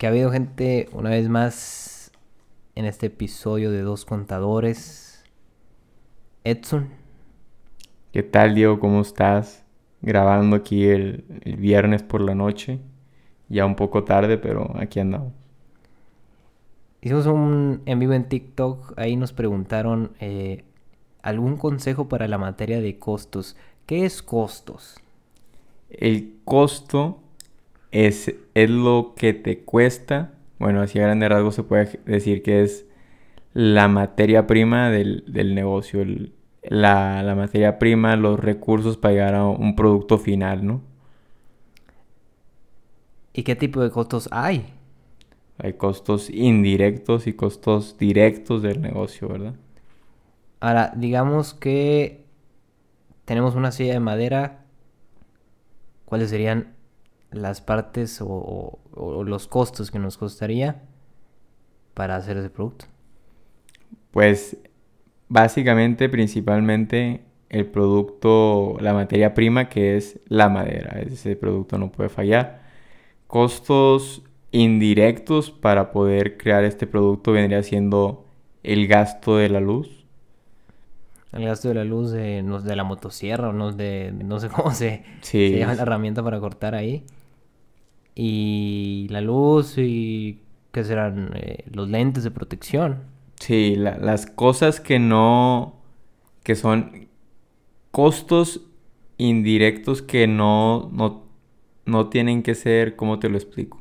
que ha habido gente una vez más en este episodio de Dos Contadores. Edson. ¿Qué tal, Diego? ¿Cómo estás? Grabando aquí el, viernes por la noche. Ya un poco tarde, pero aquí andamos. Hicimos un en vivo en TikTok. Ahí nos preguntaron eh, algún consejo para la materia de costos. ¿Qué es costos? El costo es, es lo que te cuesta. Bueno, así a grande rasgos se puede decir que es la materia prima del, negocio. la, la, materia prima, los recursos para llegar a un producto final, ¿no? ¿Y qué tipo de costos hay? Hay costos indirectos y costos directos del negocio, ¿verdad? Ahora, digamos que tenemos una silla de madera. ¿Cuáles serían las partes o, los costos que nos costaría para hacer ese producto? Pues básicamente, principalmente el producto, la materia prima que es la madera. Ese producto no puede fallar. Costos indirectos para poder crear este producto vendría siendo el gasto de la luz. El gasto de la luz de, de la motosierra o no, de, no sé cómo se, se llama la herramienta para cortar ahí y la luz y que serán eh, los lentes de protección. Sí, las cosas que no, que son costos indirectos que no, no, no tienen que ser, ¿cómo te lo explico?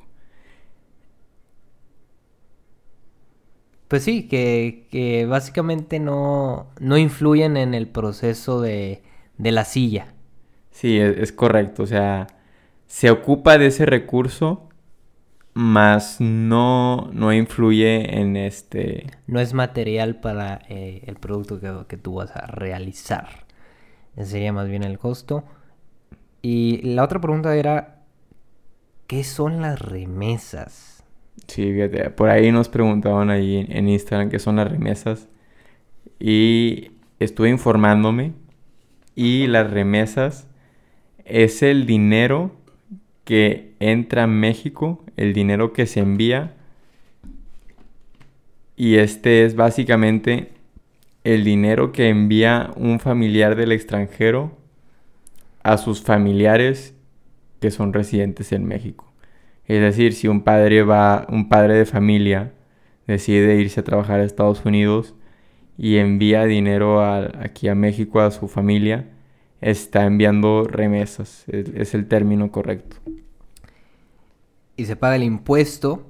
Pues sí, que, que básicamente no, no, influyen en el proceso de, de la silla. Sí, es correcto. O sea, se ocupa de ese recurso, más no, no influye en este... No es material para eh, el producto que, que, tú vas a realizar. Ese sería más bien el costo. Y la otra pregunta era, ¿qué son las remesas? Sí, fíjate, por ahí nos preguntaban ahí en Instagram qué son las remesas. Y estuve informándome. Y las remesas es el dinero que entra a México, el dinero que se envía. Y este es básicamente el dinero que envía un familiar del extranjero a sus familiares que son residentes en México. Es decir, si un padre va, un padre de familia decide irse a trabajar a Estados Unidos y envía dinero aquí a México a su familia, está enviando remesas, es, el término correcto. Y se paga el impuesto.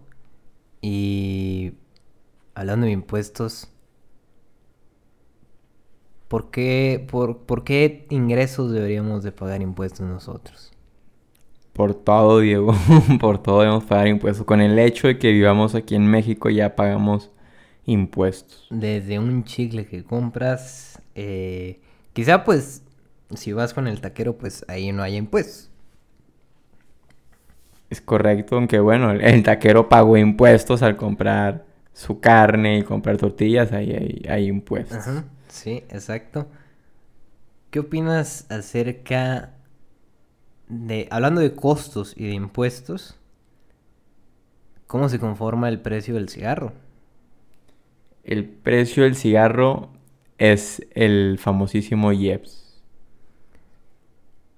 Y hablando de impuestos, ¿por qué, por, ¿por qué ingresos deberíamos de pagar impuestos nosotros? Por todo, Diego. por todo debemos pagar impuestos. Con el hecho de que vivamos aquí en México ya pagamos impuestos. Desde un chicle que compras, eh, quizá pues si vas con el taquero, pues ahí no hay impuestos. Es correcto, aunque bueno, el, taquero pagó impuestos al comprar su carne y comprar tortillas, ahí hay, impuestos. sí, exacto. ¿Qué opinas acerca de, hablando de costos y de impuestos, cómo se conforma el precio del cigarro? El precio del cigarro es el famosísimo IEPS.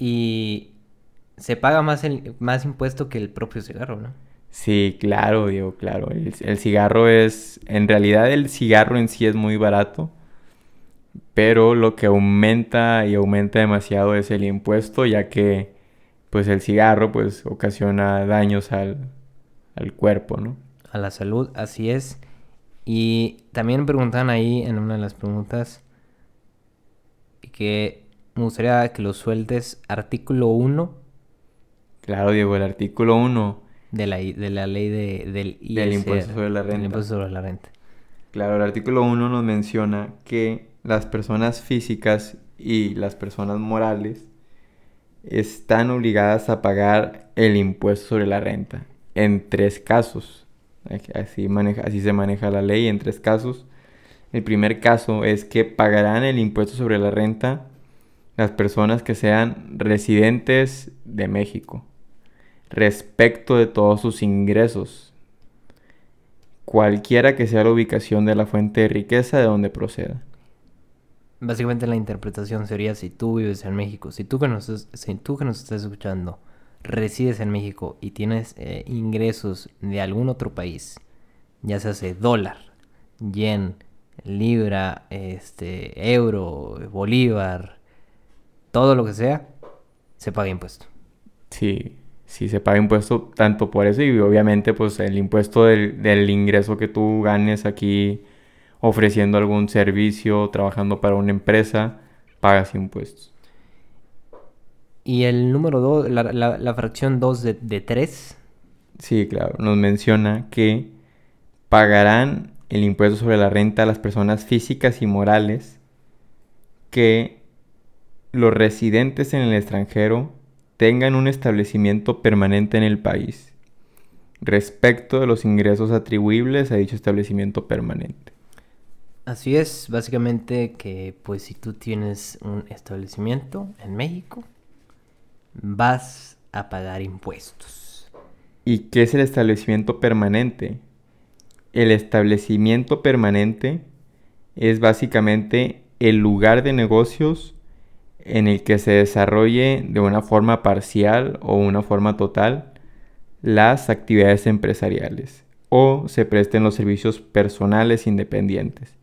Y se paga más, el, más impuesto que el propio cigarro, ¿no? Sí, claro, digo, claro. El, cigarro es, en realidad el cigarro en sí es muy barato, pero lo que aumenta y aumenta demasiado es el impuesto, ya que pues el cigarro pues ocasiona daños al, al cuerpo, ¿no? A la salud, así es. Y también preguntan ahí en una de las preguntas que me gustaría que lo sueltes. Artículo 1. Claro, Diego, el artículo 1. De la, de la ley de, del Del impuesto sobre la renta. impuesto sobre la renta. Claro, el artículo 1 nos menciona que las personas físicas y las personas morales están obligadas a pagar el impuesto sobre la renta en tres casos. Así, maneja, así se maneja la ley en tres casos. El primer caso es que pagarán el impuesto sobre la renta las personas que sean residentes de México respecto de todos sus ingresos. cualquiera que sea la ubicación de la fuente de riqueza de donde proceda. Básicamente la interpretación sería si tú vives en México, si tú que nos, si tú que nos estás escuchando resides en México y tienes eh, ingresos de algún otro país, ya se hace dólar, yen, libra, este, euro, bolívar, todo lo que sea, se paga impuesto. Sí, sí se paga impuesto tanto por eso y obviamente pues el impuesto del, del ingreso que tú ganes aquí ofreciendo algún servicio, trabajando para una empresa, pagas impuestos. ¿Y el número 2, la, fracción 2 de, de 3? Sí, claro, nos menciona que pagarán el impuesto sobre la renta a las personas físicas y morales que los residentes en el extranjero tengan un establecimiento permanente en el país respecto de los ingresos atribuibles a dicho establecimiento permanente. Así es, básicamente que pues si tú tienes un establecimiento en México, vas a pagar impuestos. ¿Y qué es el establecimiento permanente? El establecimiento permanente es básicamente el lugar de negocios en el que se desarrolle de una forma parcial o una forma total las actividades empresariales o se presten los servicios personales independientes.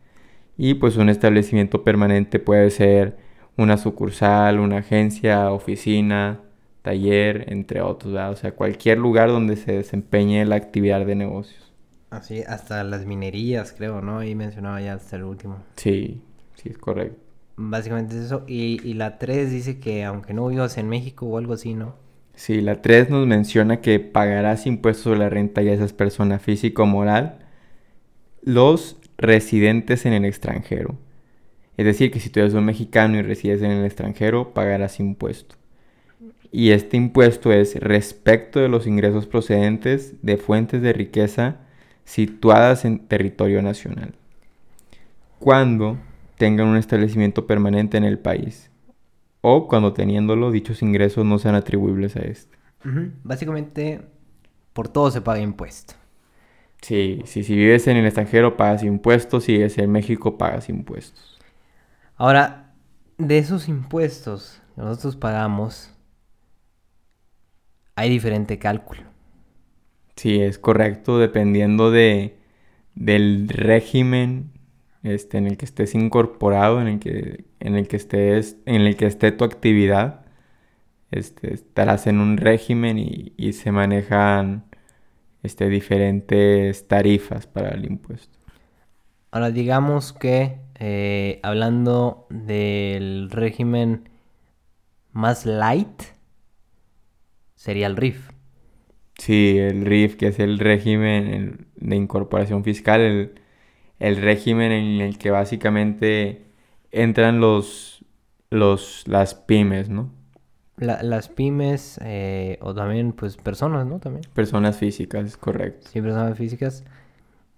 Y pues un establecimiento permanente puede ser una sucursal, una agencia, oficina, taller, entre otros, o sea, cualquier lugar donde se desempeñe la actividad de negocios. Así, hasta las minerías, creo, ¿no? Ahí mencionaba ya hasta el último. Sí, sí, es correcto. Básicamente es eso. Y, y la 3 dice que aunque no vivas en México o algo así, ¿no? Sí, la 3 nos menciona que pagarás impuestos sobre la renta ya esas personas físico o moral los residentes en el extranjero. Es decir, que si tú eres un mexicano y resides en el extranjero, pagarás impuesto. Y este impuesto es respecto de los ingresos procedentes de fuentes de riqueza situadas en territorio nacional. Cuando tengan un establecimiento permanente en el país o cuando teniéndolo dichos ingresos no sean atribuibles a este. Básicamente, por todo se paga impuesto. Sí, sí, si vives en el extranjero pagas impuestos, si vives en México pagas impuestos. Ahora, de esos impuestos que nosotros pagamos, hay diferente cálculo. Sí, es correcto, dependiendo de, del régimen este, en el que estés incorporado, en el que, en el que estés, en el que esté tu actividad. Este, estarás en un régimen y, y se manejan este, diferentes tarifas para el impuesto. Ahora digamos que eh, hablando del régimen más light, sería el RIF. Sí, el RIF, que es el régimen de incorporación fiscal, el, el régimen en el que básicamente entran los, los, las pymes, ¿no? las pymes eh, o también pues personas, ¿no? También. Personas físicas, correcto. Sí, personas físicas.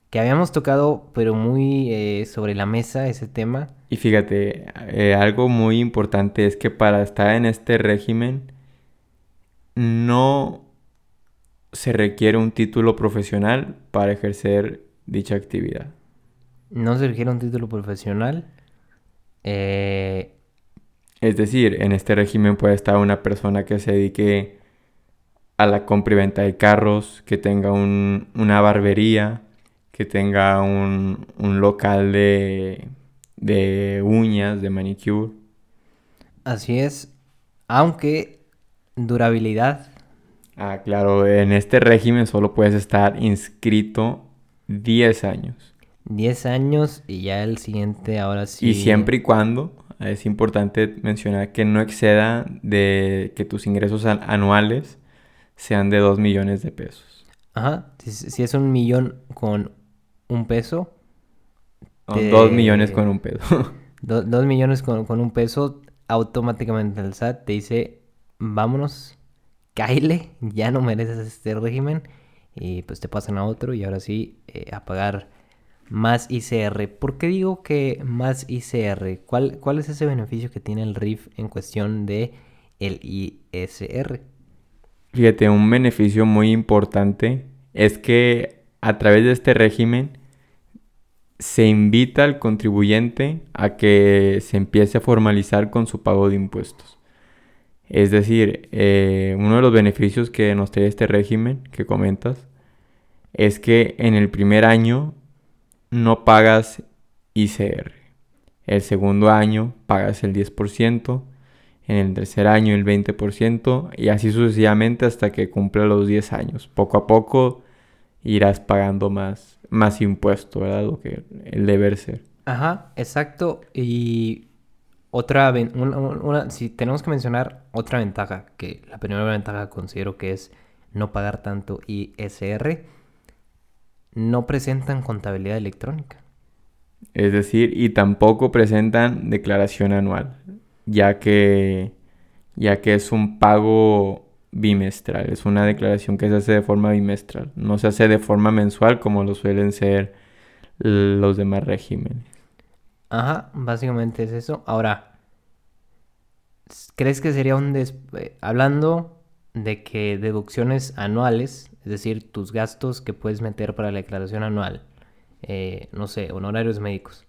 Que habíamos tocado, pero muy eh, sobre la mesa ese tema. Y fíjate, eh, algo muy importante es que para estar en este régimen no se requiere un título profesional para ejercer dicha actividad. No se requiere un título profesional. Eh, es decir, en este régimen puede estar una persona que se dedique a la compra y venta de carros, que tenga una barbería, que tenga un, local de, de uñas, de manicure. Así es, aunque durabilidad. Ah, claro, en este régimen solo puedes estar inscrito 10 años. 10 años y ya el siguiente ahora sí. Y siempre y cuando es importante mencionar que no exceda de que tus ingresos anuales sean de 2 millones de pesos. Ajá, si, es un millón con un peso. 2 millones con un peso. 2 millones con, un peso, automáticamente el SAT te dice, vámonos, caile, ya no mereces este régimen. Y pues te pasan a otro y ahora sí eh, a pagar más ICR. ¿Por qué digo que más ICR? ¿Cuál, ¿Cuál es ese beneficio que tiene el RIF en cuestión de el ISR? Fíjate, un beneficio muy importante es que a través de este régimen se invita al contribuyente a que se empiece a formalizar con su pago de impuestos. Es decir, eh, uno de los beneficios que nos trae este régimen que comentas es que en el primer año no pagas ICR. El segundo año pagas el 10%, en el tercer año el 20% y así sucesivamente hasta que cumpla los 10 años. Poco a poco irás pagando más, más impuesto, ¿verdad? Lo que el deber ser. Ajá, exacto. Y otra, si tenemos que mencionar otra ventaja, que la primera ventaja considero que es no pagar tanto ISR, no presentan contabilidad electrónica. Es decir, y tampoco presentan declaración anual, ya que, ya que es un pago bimestral, es una declaración que se hace de forma bimestral, no se hace de forma mensual como lo suelen ser los demás regímenes. Ajá, básicamente es eso. Ahora, ¿crees que sería un... Des... Eh, hablando de que deducciones anuales, es decir, tus gastos que puedes meter para la declaración anual, eh, no sé, honorarios médicos,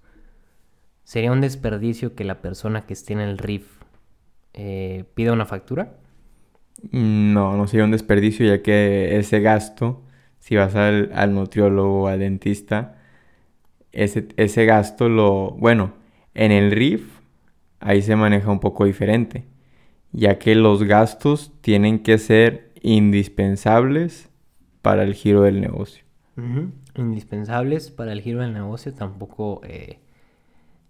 ¿sería un desperdicio que la persona que esté en el RIF eh, pida una factura? No, no sería un desperdicio ya que ese gasto, si vas al, al nutriólogo o al dentista, ese, ese gasto lo... Bueno, en el RIF ahí se maneja un poco diferente, ya que los gastos tienen que ser indispensables para el giro del negocio. Indispensables para el giro del negocio, tampoco... Eh,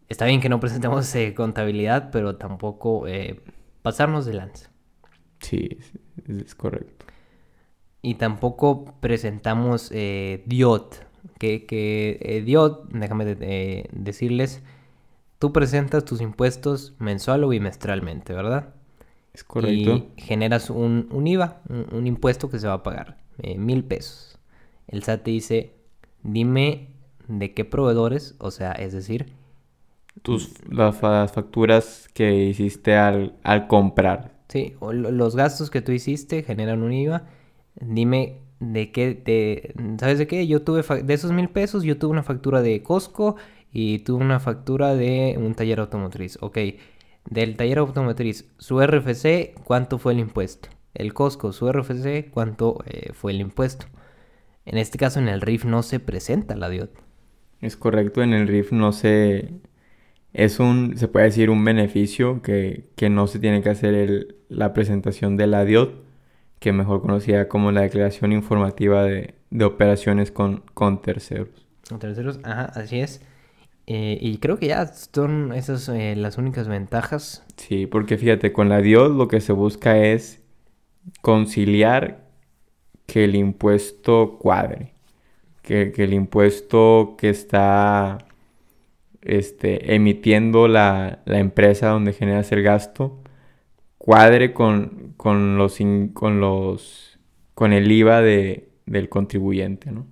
está bien que no presentemos eh, contabilidad, pero tampoco eh, pasarnos de lanza. Sí, es, correcto. Y tampoco presentamos DIOT, que, que DIOT, déjame decirles, tú presentas tus impuestos mensual o bimestralmente, ¿verdad? Es correcto. Y generas un, IVA, un, impuesto que se va a pagar, eh, mil pesos. El SAT te dice, dime de qué proveedores, o sea, es decir... Tus, las, facturas que hiciste al, comprar. Sí, los gastos que tú hiciste generan un IVA. Dime de qué, te, ¿sabes de qué? Yo tuve, de esos mil pesos, yo tuve una factura de Costco y tuve una factura de un taller automotriz. Ok, del taller automotriz, su RFC, ¿cuánto fue el impuesto? El Costco, su RFC, ¿cuánto eh, fue el impuesto? En este caso, en el RIF no se presenta la DIOT. Es correcto, en el RIF no se... Es un, se puede decir, un beneficio que, no se tiene que hacer la presentación de la DIOT, que mejor conocida como la Declaración Informativa de, Operaciones con, con Terceros. Con terceros, ajá, así es. Eh, y creo que ya son esas eh, las únicas ventajas. Sí, porque fíjate, con la DIOD lo que se busca es conciliar que el impuesto cuadre. Que, el impuesto que está este, emitiendo la, empresa donde generas el gasto cuadre con, con los, con los con el IVA de, del contribuyente, ¿no?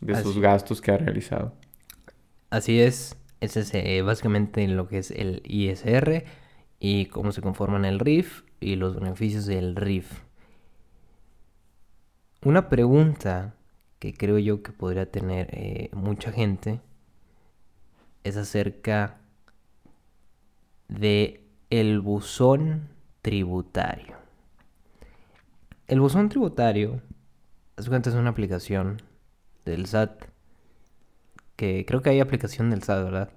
De sus gastos que ha realizado. Así es, ese es eh, básicamente lo que es el ISR y cómo se conforman el RIF y los beneficios del RIF. Una pregunta que creo yo que podría tener eh, mucha gente es acerca de el buzón tributario. El buzón tributario, es una aplicación del SAT que creo que hay aplicación del SAT, ¿verdad?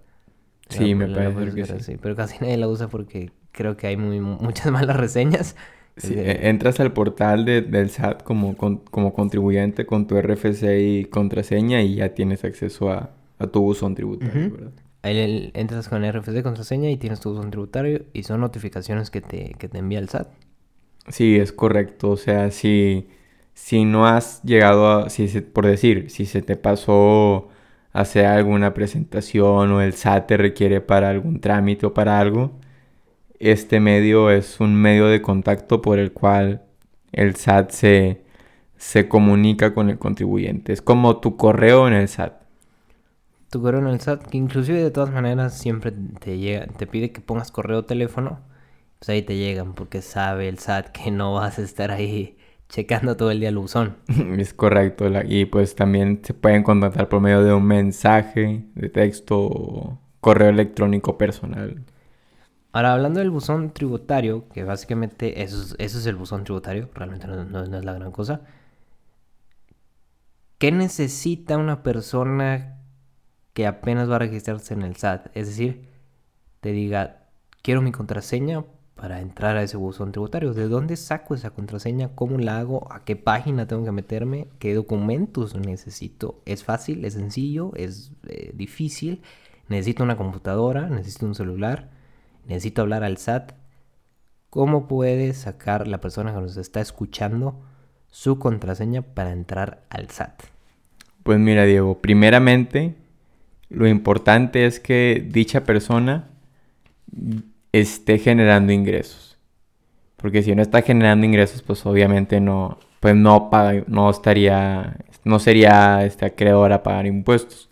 Sí, me parece que sí. Pero casi nadie la usa porque creo que hay muy, muchas malas reseñas. Sí, e, entras al portal del SAT como, como contribuyente con tu RFC y contraseña y ya tienes acceso a, tu buzón tributario, ¿verdad? Ahí entras con RFC, contraseña y tienes tu buzón tributario y son notificaciones que te, que te envía el SAT. Sí, es correcto. O sea, si, si no has llegado a, si por decir, si se te pasó hacer alguna presentación o el SAT te requiere para algún trámite o para algo, este medio es un medio de contacto por el cual el SAT se, se comunica con el contribuyente. Es como tu correo en el SAT. Tu correo en el SAT, que inclusive de todas maneras siempre te llega, te pide que pongas correo o teléfono, pues ahí te llegan porque sabe el SAT que no vas a estar ahí checando todo el día el buzón. Es correcto. y pues también se pueden contactar por medio de un mensaje de texto o correo electrónico personal. Ahora, hablando del buzón tributario, que básicamente eso es, eso es el buzón tributario, realmente no, no- no es la gran cosa. ¿Qué necesita una persona que apenas va a registrarse en el SAT? Es decir, te diga, quiero mi contraseña para entrar a ese buzón tributario. ¿De dónde saco esa contraseña? ¿Cómo la hago? ¿A qué página tengo que meterme? ¿Qué documentos necesito? ¿Es fácil? ¿Es sencillo? ¿Es eh, difícil? ¿Necesito una computadora? ¿Necesito un celular? ¿Necesito hablar al SAT? ¿Cómo puede sacar la persona que nos está escuchando su contraseña para entrar al SAT? Pues mira, Diego, primeramente, lo importante es que dicha persona esté generando ingresos. Porque si no está generando ingresos, pues obviamente no, pues no paga, no estaría, no sería este, acreedora a pagar impuestos.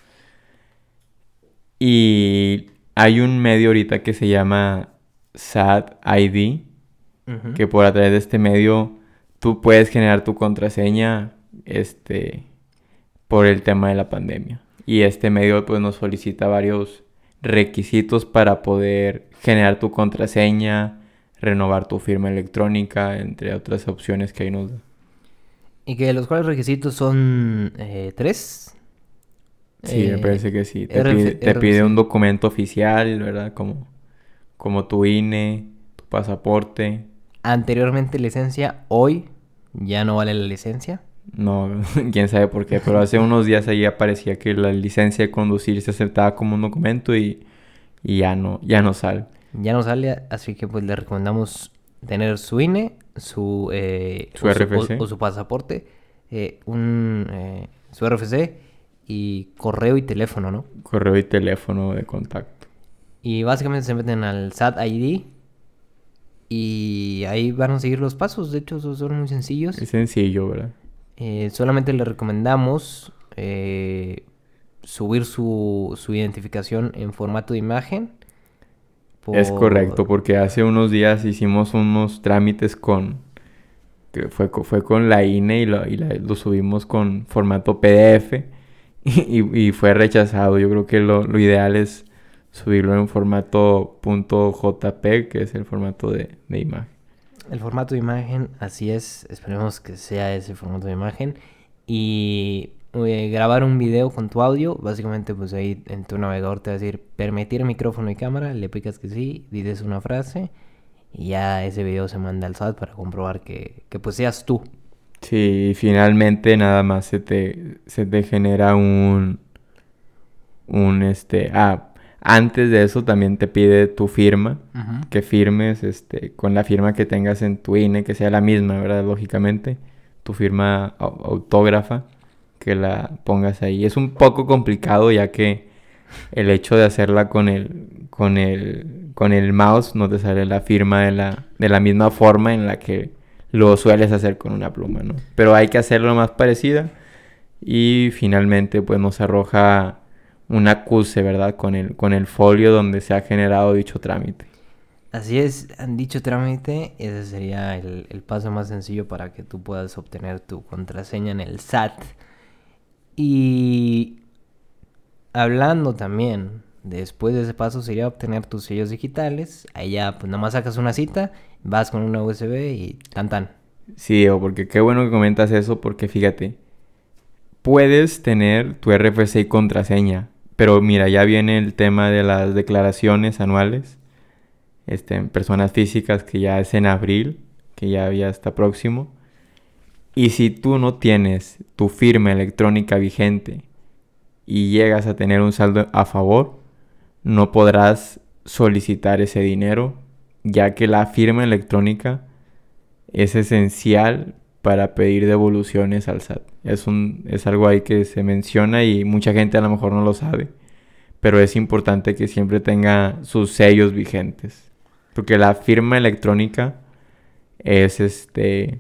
Y hay un medio ahorita que se llama SAT ID, que por a través de este medio tú puedes generar tu contraseña este por el tema de la pandemia. Y este medio pues nos solicita varios requisitos para poder generar tu contraseña, renovar tu firma electrónica, entre otras opciones que ahí nos da. Y que los cuales requisitos son eh, tres. Sí, me Eh, parece que sí. Te, RF pide, te pide RFC. un documento oficial, ¿verdad? Como, como tu INE, tu pasaporte. Anteriormente licencia, hoy ya no vale la licencia. No, quién sabe por qué, pero hace unos días ahí aparecía que la licencia de conducir se aceptaba como un documento y, y ya no, ya no sale. Ya no sale, así que pues le recomendamos tener su INE, su, eh, Su o RFC. o, o su pasaporte, eh, un, eh, su RFC y correo y teléfono, ¿no? Correo y teléfono de contacto. Y básicamente se meten al SAT ID y ahí van a seguir los pasos. De hecho, son muy sencillos. Es sencillo, ¿verdad? Eh, solamente le recomendamos eh, subir su, su identificación en formato de imagen. Es correcto, porque hace unos días hicimos unos trámites con... que fue, fue con la INE y, lo, y la- lo subimos con formato PDF y, y fue rechazado. Yo creo que lo, lo ideal es subirlo en formato .jp, que es el formato de, de imagen. El formato de imagen, así es. Esperemos que sea ese formato de imagen. Y eh, grabar un video con tu audio. Básicamente, pues ahí en tu navegador te va a decir permitir micrófono y cámara. Le picas que sí, dices una frase. Y ya ese video se manda al SAT para comprobar que, que pues seas tú. Sí, finalmente nada más se te, se te genera un, un este, ah, antes de eso también te pide tu firma, que firmes, este, con la firma que tengas en tu INE, que sea la misma, ¿verdad? Lógicamente, tu firma au- autógrafa, que la pongas ahí. Es un poco complicado ya que el hecho de hacerla con el, con el, con el mouse no te sale la firma de la, de la misma forma en la que lo sueles hacer con una pluma, ¿no? Pero hay que hacerlo más parecida y finalmente pues nos arroja un acuse, ¿verdad? Con el, con el folio donde se ha generado dicho trámite. Así es, han dicho trámite, ese sería el, el paso más sencillo para que tú puedas obtener tu contraseña en el SAT. Y hablando también, después de ese paso sería obtener tus sellos digitales. Ahí ya, pues nada más sacas una cita, vas con una USB y tan tan. Sí, Diego, porque qué bueno que comentas eso, porque fíjate, puedes tener tu RFC y contraseña, pero mira, ya viene el tema de las declaraciones anuales, este, personas físicas, que ya es en abril, que ya, ya está próximo. Y si tú no tienes tu firma electrónica vigente y llegas a tener un saldo a favor, no podrás solicitar ese dinero, ya que la firma electrónica es esencial para pedir devoluciones al SAT. Es, un, es algo ahí que se menciona y mucha gente a lo mejor no lo sabe, pero es importante que siempre tenga sus sellos vigentes, porque la firma electrónica es este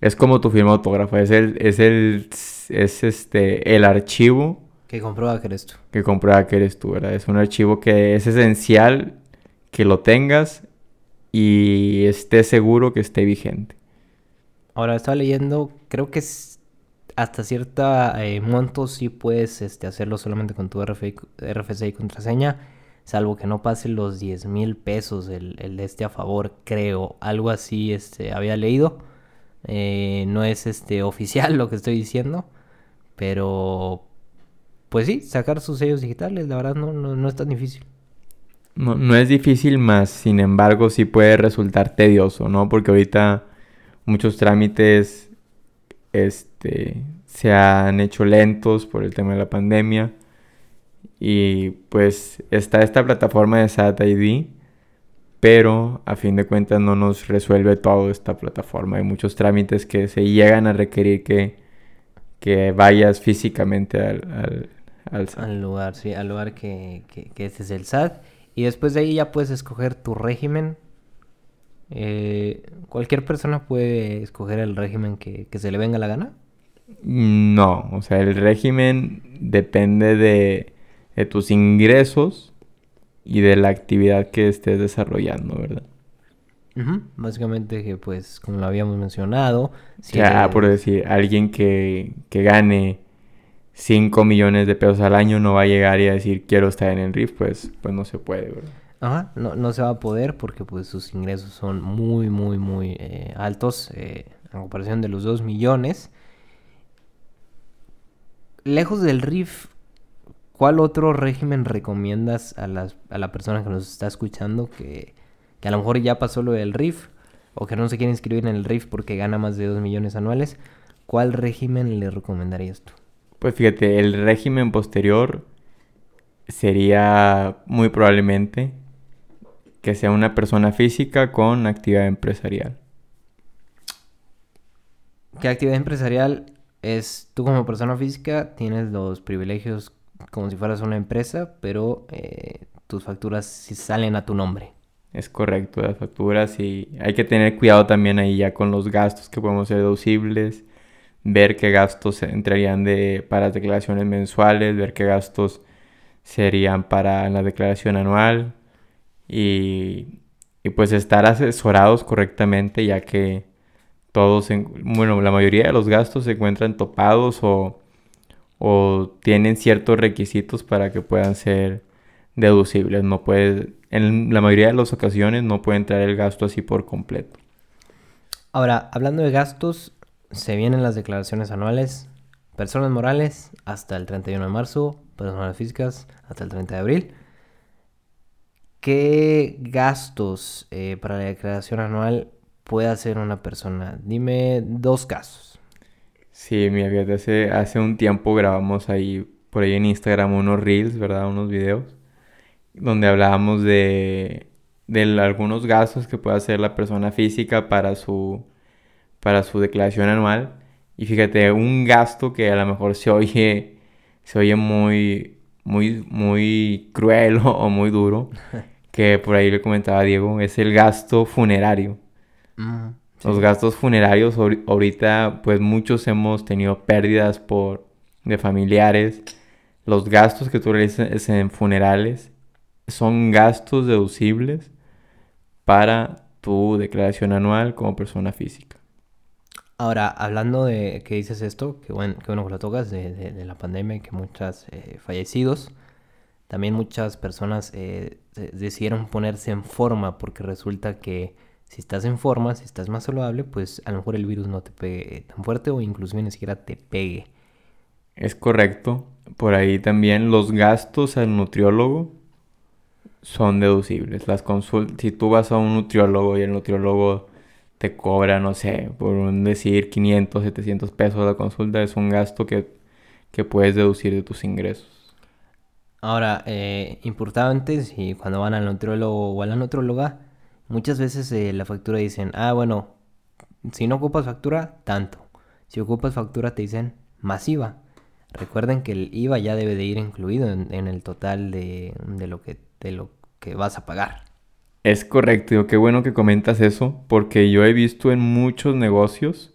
es como tu firma autógrafa, es el es el es este el archivo Que comprueba que eres tú. que comprueba que eres tú, ¿verdad? Es un archivo que es esencial que lo tengas y esté seguro que esté vigente. Ahora estaba leyendo, creo que hasta cierto eh, monto sí puedes este, hacerlo solamente con tu RFC y contraseña, salvo que no pase los 10 mil pesos el, el, este a favor, creo. Algo así este, había leído. Eh, no es este oficial lo que estoy diciendo, pero pues sí, sacar sus sellos digitales, la verdad no, no, es tan difícil. No, no es difícil más, sin embargo sí puede resultar tedioso, ¿no? Porque ahorita muchos trámites este, se han hecho lentos por el tema de la pandemia. Y pues está esta plataforma de SAT ID, pero a fin de cuentas no nos resuelve toda esta plataforma. Hay muchos trámites que se llegan a requerir que, que vayas físicamente al, al, SAT. Al lugar, sí, al lugar que, que, que este es el SAT. Y después de ahí ya puedes escoger tu régimen eh, ¿Cualquier persona puede escoger el régimen que, se le venga la gana? No, o sea, el régimen depende de, tus ingresos y de la actividad que estés desarrollando, ¿verdad? Básicamente que pues como lo habíamos mencionado... Si ya, por decir, alguien que, que gane 5 millones de pesos al año no va a llegar y a decir quiero estar en el RIF, pues, pues no se puede, ¿verdad? Ajá, no, no se va a poder porque pues sus ingresos son muy, muy, muy eh, altos eh, en comparación de los 2 millones. Lejos del RIF, ¿cuál otro régimen recomiendas a, las, a la persona que nos está escuchando que, que, a lo mejor ya pasó lo del RIF o que no se quiere inscribir en el RIF porque gana más de 2 millones anuales? ¿Cuál régimen le recomendarías tú? Pues fíjate, el régimen posterior sería muy probablemente que sea una persona física con actividad empresarial. ¿Qué actividad empresarial es? Tú como persona física tienes los privilegios como si fueras una empresa, pero eh, tus facturas sí salen a tu nombre. Es correcto, las facturas y hay que tener cuidado también ahí ya con los gastos que podemos ser deducibles, ver qué gastos entrarían de, para las declaraciones mensuales, ver qué gastos serían para la declaración anual, y, pues estar asesorados correctamente ya que todos, bueno, la mayoría de los gastos se encuentran topados o, tienen ciertos requisitos para que puedan ser deducibles. No puede, en la mayoría de las ocasiones no puede entrar el gasto así por completo. Ahora, hablando de gastos, se vienen las declaraciones anuales. Personas morales hasta el 31 de marzo, personas físicas hasta el 30 de abril. ¿Qué gastos eh, para la declaración anual puede hacer una persona? Dime dos casos. Sí, mira, fíjate, hace, hace un tiempo grabamos ahí, por ahí en Instagram, unos reels, ¿verdad? Unos videos, donde hablábamos de, de algunos gastos que puede hacer la persona física para su, para su declaración anual. Y fíjate, un gasto que a lo mejor se oye, se oye muy, muy, muy cruel o muy duro. que por ahí le comentaba a Diego, es el gasto funerario. Mm, Los gastos funerarios ahorita, pues muchos hemos tenido pérdidas por de familiares. Los gastos que tú realizas en funerales son gastos deducibles para tu declaración anual como persona física. Ahora, hablando de que dices esto, que bueno que, bueno que lo tocas, de, la pandemia y que muchos eh, fallecidos, también muchas personas eh, decidieron ponerse en forma porque resulta que si estás en forma, si estás más saludable, pues a lo mejor el virus no te pegue tan fuerte o inclusive ni siquiera te pegue. Es correcto. Por ahí también los gastos al nutriólogo son deducibles. Las consultas, si tú vas a un nutriólogo y el nutriólogo te cobra, no sé, por decir 500, 700 pesos la consulta, es un gasto que, que puedes deducir de tus ingresos. Ahora, eh, importante, si cuando van al nutriólogo o a la muchas veces eh, la factura dicen, ah, bueno, si no ocupas factura, tanto. Si ocupas factura te dicen masiva. Recuerden que el IVA ya debe de ir incluido en, el total de, lo que, de lo que vas a pagar. Es correcto, qué bueno que comentas eso, porque yo he visto en muchos negocios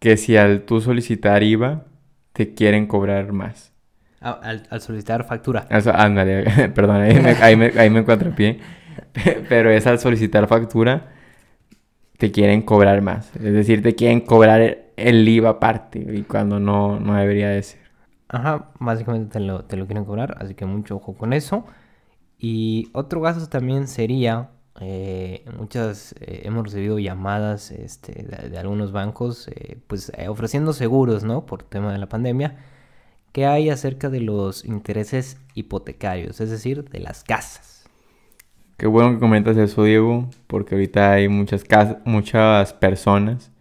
que si al tú solicitar IVA te quieren cobrar más. Ah, al, solicitar factura. ándale, perdón, ahí me, ahí, me, ahí me pie. Pero es al solicitar factura, te quieren cobrar más. Es decir, te quieren cobrar el IVA aparte y cuando no, no debería de ser. Ajá, básicamente te lo, te lo quieren cobrar, así que mucho ojo con eso. Y otro caso también sería, eh, muchas eh, hemos recibido llamadas este, de, algunos bancos, eh, pues ofreciendo seguros, ¿no? Por tema de la pandemia, que hay acerca de los intereses hipotecarios, es decir, de las casas. Qué bueno que comentas eso, Diego, porque ahorita hay muchas, muchas personas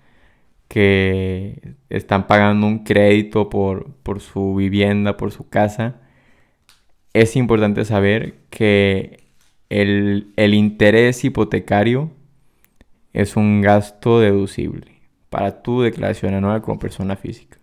que están pagando un crédito por, por su vivienda, por su casa, es importante saber que el, el, interés hipotecario es un gasto deducible para tu declaración anual como persona física.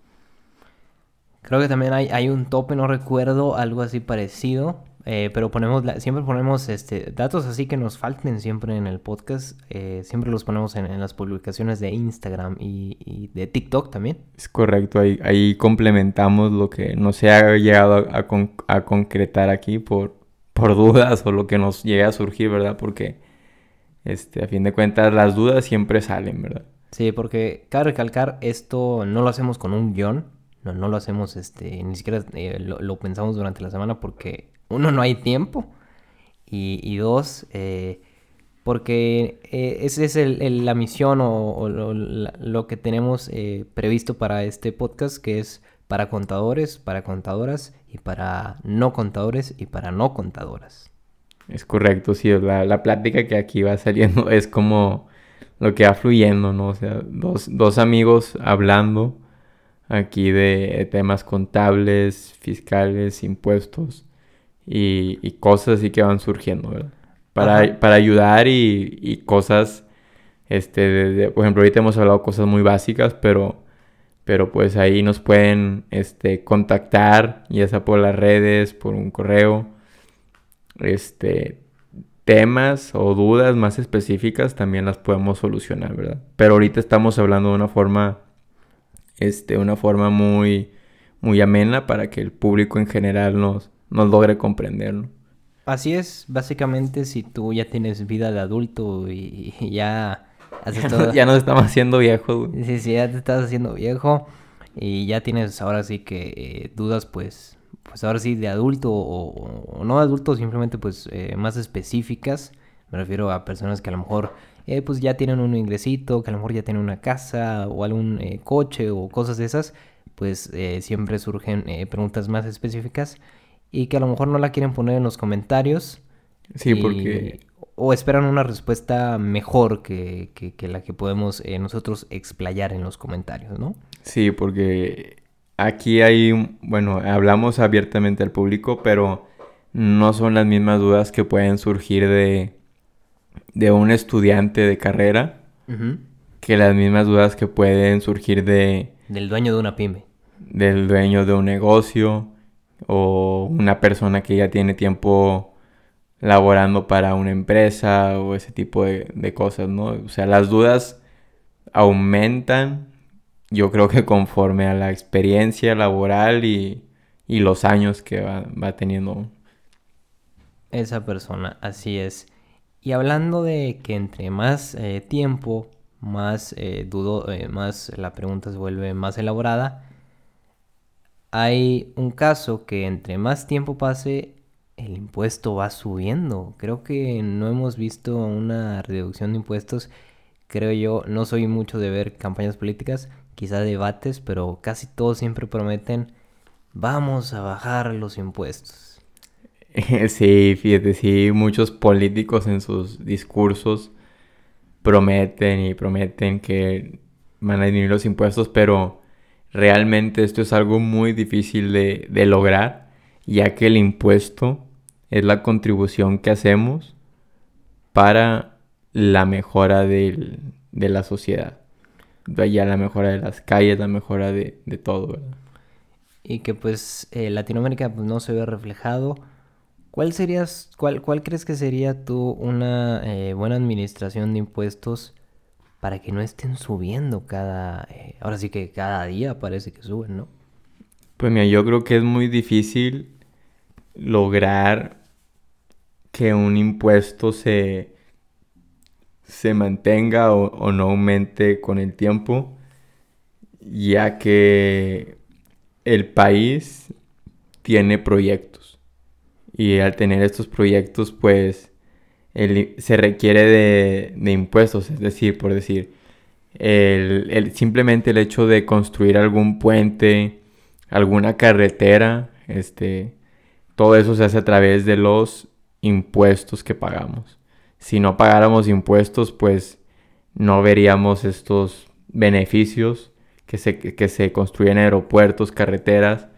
Creo que también hay, hay un tope, no recuerdo, algo así parecido, eh, pero ponemos siempre ponemos este, datos así que nos falten siempre en el podcast. Eh, siempre los ponemos en, las publicaciones de Instagram y, de TikTok también. Es correcto, ahí, ahí complementamos lo que no se ha llegado a, concretar aquí por, por dudas o lo que nos llegue a surgir, ¿verdad? Porque este, a fin de cuentas las dudas siempre salen, ¿verdad? Sí, porque cabe recalcar, esto no lo hacemos con un guion, no, no lo hacemos, este, ni siquiera eh, lo pensamos durante la semana porque uno, no hay tiempo. Y, dos, eh, porque eh, esa es la misión o, lo, que tenemos previsto para este podcast, que es para contadores, para contadoras y para no contadores y para no contadoras. Es correcto, sí, la, la plática que aquí va saliendo es como lo que va fluyendo, ¿no? O sea, dos, dos amigos hablando aquí de temas contables, fiscales, impuestos y, cosas así que van surgiendo, ¿verdad? Para, para ayudar y, cosas, este, por ejemplo, ahorita hemos hablado cosas muy básicas, pero, pero pues ahí nos pueden este, contactar, ya sea por las redes, por un correo, este, temas o dudas más específicas también las podemos solucionar, ¿verdad? Pero ahorita estamos hablando de una forma, este, una forma muy, muy amena para que el público en general nos, no logre comprenderlo. Así es, básicamente si tú ya tienes vida de adulto y, ya haces todo... ya nos estamos haciendo viejos, Sí, sí, ya te estás haciendo viejo y ya tienes ahora sí que eh, dudas pues, pues ahora sí de adulto o, no adulto, simplemente pues eh, más específicas. Me refiero a personas que a lo mejor eh, pues ya tienen un ingresito, que a lo mejor ya tienen una casa o algún coche o cosas de esas, pues siempre surgen preguntas más específicas y que a lo mejor no la quieren poner en los comentarios. Sí, porque... O esperan una respuesta mejor que, la que podemos eh, nosotros explayar en los comentarios, ¿no? Sí, porque aquí hay, bueno, hablamos abiertamente al público, pero no son las mismas dudas que pueden surgir de, de un estudiante de carrera que las mismas dudas que pueden surgir de... Del dueño de una pyme. Del dueño de un negocio o una persona que ya tiene tiempo laborando para una empresa o ese tipo de, cosas, ¿no? O sea, las dudas aumentan, yo creo que conforme a la experiencia laboral y, los años que va, teniendo. Esa persona, así es. Y hablando de que entre más eh, tiempo, más eh, dudo, eh, más la pregunta se vuelve más elaborada, hay un caso que entre más tiempo pase, el impuesto va subiendo. Creo que no hemos visto una reducción de impuestos. Creo yo, no soy mucho de ver campañas políticas, quizá debates, pero casi todos siempre prometen, vamos a bajar los impuestos. Sí, fíjate, sí, muchos políticos en sus discursos prometen y prometen que van a disminuir los impuestos, pero Realmente esto es algo muy difícil de, lograr, ya que el impuesto es la contribución que hacemos para la mejora de la sociedad. Ya la mejora de las calles, la mejora de, todo, Y que pues eh, Latinoamérica pues, no se ve reflejado. ¿Cuál, serías, cuál, cuál crees que sería tú una eh, buena administración de impuestos para que no estén subiendo cada... Eh, ahora sí que cada día parece que suben, ¿no? Pues mira, yo creo que es muy difícil lograr que un impuesto se, se mantenga o, no aumente con el tiempo, ya que el país tiene proyectos. Y al tener estos proyectos, pues se requiere de, impuestos, es decir, por decir, el, simplemente el hecho de construir algún puente, alguna carretera, este, todo eso se hace a través de los impuestos que pagamos. Si no pagáramos impuestos, pues no veríamos estos beneficios que se, que se construyen aeropuertos, carreteras.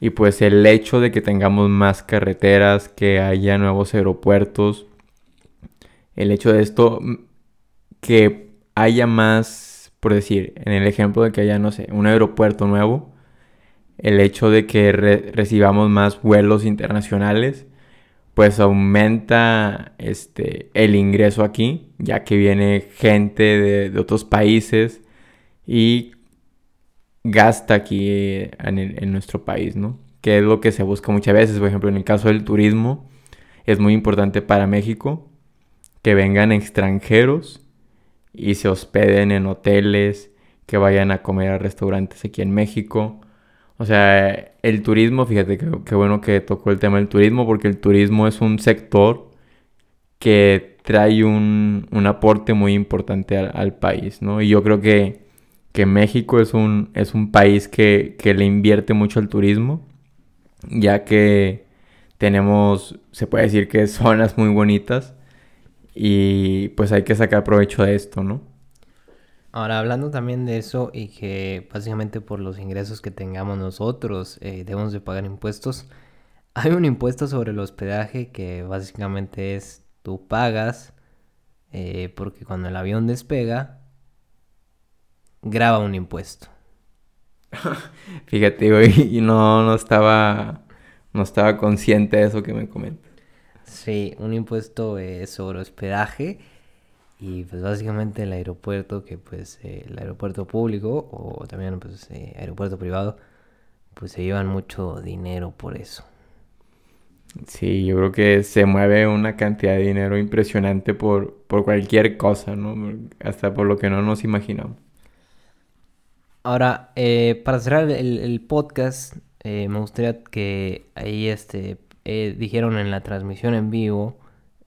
Y pues el hecho de que tengamos más carreteras, que haya nuevos aeropuertos, el hecho de esto, que haya más, por decir, en el ejemplo de que haya, no sé, un aeropuerto nuevo, el hecho de que recibamos más vuelos internacionales, pues aumenta este, el ingreso aquí, ya que viene gente de, otros países y gasta aquí en, en, nuestro país, ¿no? Que es lo que se busca muchas veces. Por ejemplo, en el caso del turismo, es muy importante para México que vengan extranjeros y se hospeden en hoteles, que vayan a comer a restaurantes aquí en México. O sea, el turismo, fíjate qué bueno que tocó el tema del turismo, porque el turismo es un sector que trae un, aporte muy importante al, país, ¿no? Y yo creo que, México es un, es un país que, que le invierte mucho al turismo, ya que tenemos, se puede decir que zonas muy bonitas y pues hay que sacar provecho de esto, ¿no? Ahora, hablando también de eso y que básicamente por los ingresos que tengamos nosotros eh, debemos de pagar impuestos, hay un impuesto sobre el hospedaje que básicamente es tú pagas eh, porque cuando el avión despega graba un impuesto. Fíjate, güey, no, no estaba no estaba consciente de eso que me comentas. Sí, un impuesto eh, sobre hospedaje y pues básicamente el aeropuerto que pues eh, el aeropuerto público o también pues eh, aeropuerto privado pues se llevan mucho dinero por eso. Sí, yo creo que se mueve una cantidad de dinero impresionante por, por cualquier cosa, ¿no? Hasta por lo que no nos imaginamos. Ahora, para cerrar el, podcast, me gustaría que ahí este eh, dijeron en la transmisión en vivo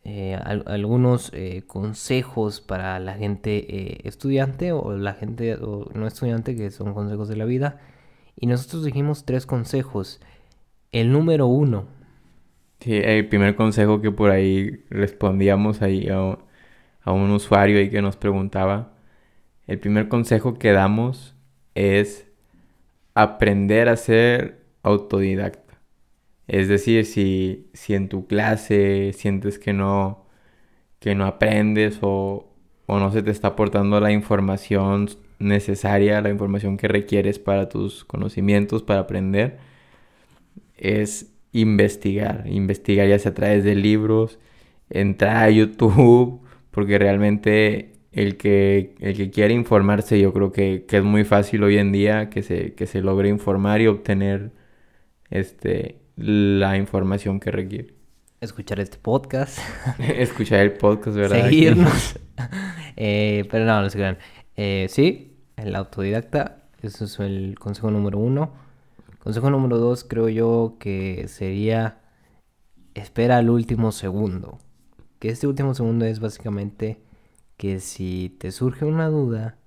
eh, algunos eh, consejos para la gente estudiante o la gente no estudiante, que son consejos de la vida. Y nosotros dijimos tres consejos. El número uno. Sí, el primer consejo que por ahí respondíamos ahí a, a un usuario ahí que nos preguntaba. El primer consejo que damos es aprender a ser autodidacta. Es decir, si, si en tu clase sientes que no, que no aprendes o, no se te está aportando la información necesaria, la información que requieres para tus conocimientos, para aprender, es investigar. Investigar ya sea a través de libros, entrar a YouTube, porque realmente el que, el que quiere informarse yo creo que, que, es muy fácil hoy en día que se, que se logre informar y obtener este, la información que requiere. Escuchar este podcast. Escuchar el podcast, ¿verdad? Seguirnos. Eh, pero no, no se crean. Eh, sí, el autodidacta. Ese es el consejo número uno. Consejo número dos, creo yo que sería espera al último segundo. Que este último segundo es básicamente que si te surge una duda,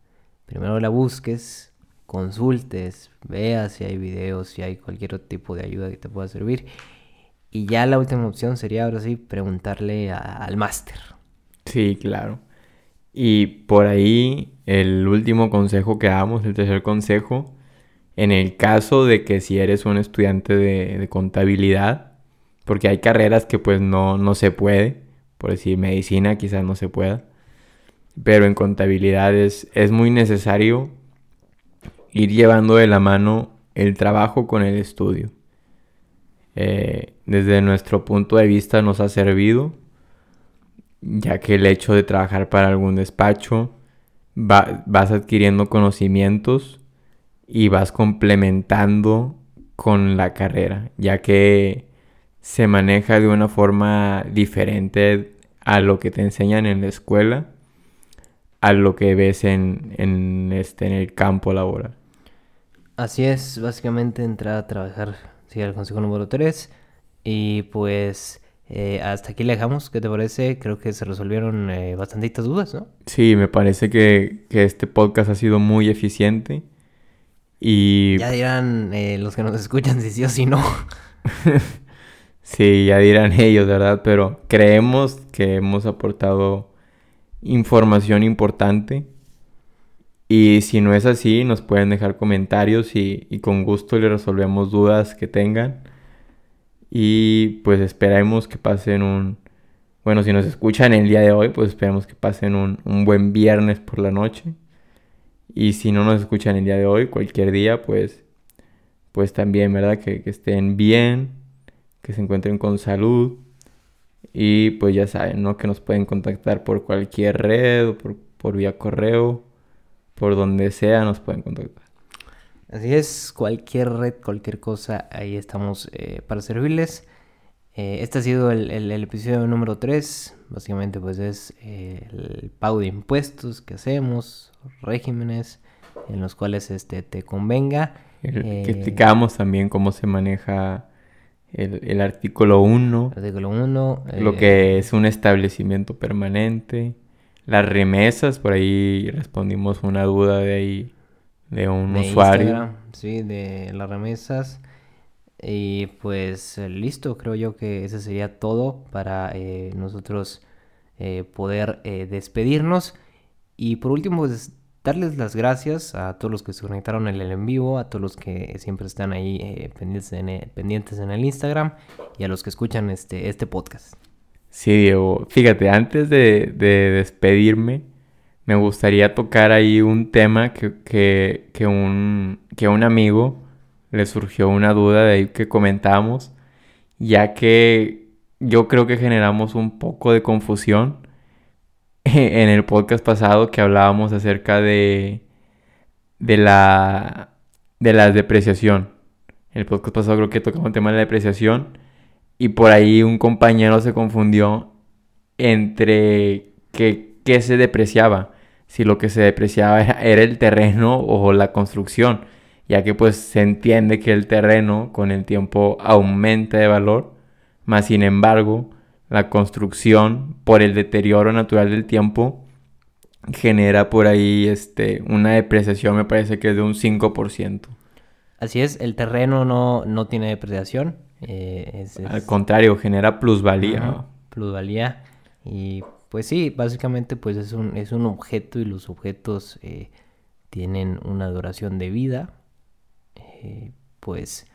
primero la busques, consultes, veas si hay videos, si hay cualquier otro tipo de ayuda que te pueda servir. Y ya la última opción sería ahora sí preguntarle al máster. Sí, claro. Y por ahí el último consejo que damos, el tercer consejo, en el caso de que si eres un estudiante de, contabilidad, porque hay carreras que pues no, no se puede, por decir medicina quizás no se pueda, pero en contabilidad es, muy necesario ir llevando de la mano el trabajo con el estudio. Eh, desde nuestro punto de vista nos ha servido, ya que el hecho de trabajar para algún despacho, vas adquiriendo conocimientos y vas complementando con la carrera, ya que se maneja de una forma diferente a lo que te enseñan en la escuela a lo que ves en, en, este, en el campo laboral. Así es, básicamente entrar a trabajar, sí, al consejo número 3. Y pues eh, hasta aquí le dejamos, ¿qué te parece? Creo que se resolvieron eh, bastantitas dudas, ¿no? Sí, me parece que, que este podcast ha sido muy eficiente. Y... Ya dirán eh, los que nos escuchan si sí o si no. sí, ya dirán ellos, ¿verdad? Pero creemos que hemos aportado información importante. Y si no es así, nos pueden dejar comentarios y, y con gusto le resolvemos dudas que tengan. Y pues esperemos que pasen un... Bueno, si nos escuchan el día de hoy, pues esperemos que pasen un, un buen viernes por la noche. Y si no nos escuchan el día de hoy, cualquier día, pues, pues también, ¿verdad? Que, que estén bien, que se encuentren con salud. Y pues ya saben, ¿no? Que nos pueden contactar por cualquier red o por, por vía correo, por donde sea nos pueden contactar. Así es, cualquier red, cualquier cosa, ahí estamos eh, para servirles. Eh, este ha sido el, el, el, episodio número 3. Básicamente pues es eh, el pago de impuestos que hacemos, regímenes en los cuales este, te convenga. Que explicamos también cómo se maneja el, el artículo 1. Artículo 1. Lo que es un establecimiento permanente. Las remesas, por ahí respondimos una duda de ahí de un de usuario. Instagram, sí, de las remesas. Y pues listo, creo yo que eso sería todo para eh, nosotros eh, poder eh, despedirnos. Y por último, pues darles las gracias a todos los que se conectaron en el en vivo, a todos los que siempre están ahí pendientes, en, pendientes en el Instagram y a los que escuchan este, este podcast. Sí, Diego, fíjate, antes de, de despedirme, me gustaría tocar ahí un tema que, que, que, un, que un amigo le surgió una duda de ahí que comentamos, ya que yo creo que generamos un poco de confusión en el podcast pasado que hablábamos acerca de, de la de la depreciación. El podcast pasado creo que tocamos el tema de la depreciación y por ahí un compañero se confundió entre qué, qué se depreciaba si lo que se depreciaba era, el terreno o la construcción, ya que pues se entiende que el terreno con el tiempo aumenta de valor, más sin embargo la construcción por el deterioro natural del tiempo genera por ahí este, una depreciación me parece que es de un 5%. Así es, el terreno no, no tiene depreciación. Eh, es, es... Al contrario, genera plusvalía. Ajá, plusvalía. Y pues sí, básicamente pues es un, es un objeto y los objetos eh, tienen una duración de vida. Eh, pues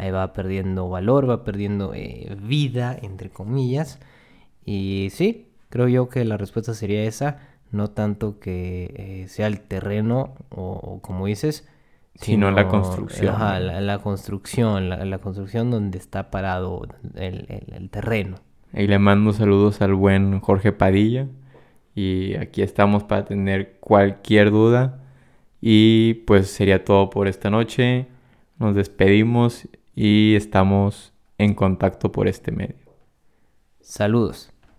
ahí va perdiendo valor, va perdiendo eh, vida, entre comillas. Y sí, creo yo que la respuesta sería esa. No tanto que sea el terreno o, o como dices, sino, sino la construcción. Ajá, la, la, construcción, la, la, construcción donde está parado el, el, el terreno. Y le mando saludos al buen Jorge Padilla. Y aquí estamos para tener cualquier duda. Y pues sería todo por esta noche. Nos despedimos y estamos en contacto por este medio. Saludos.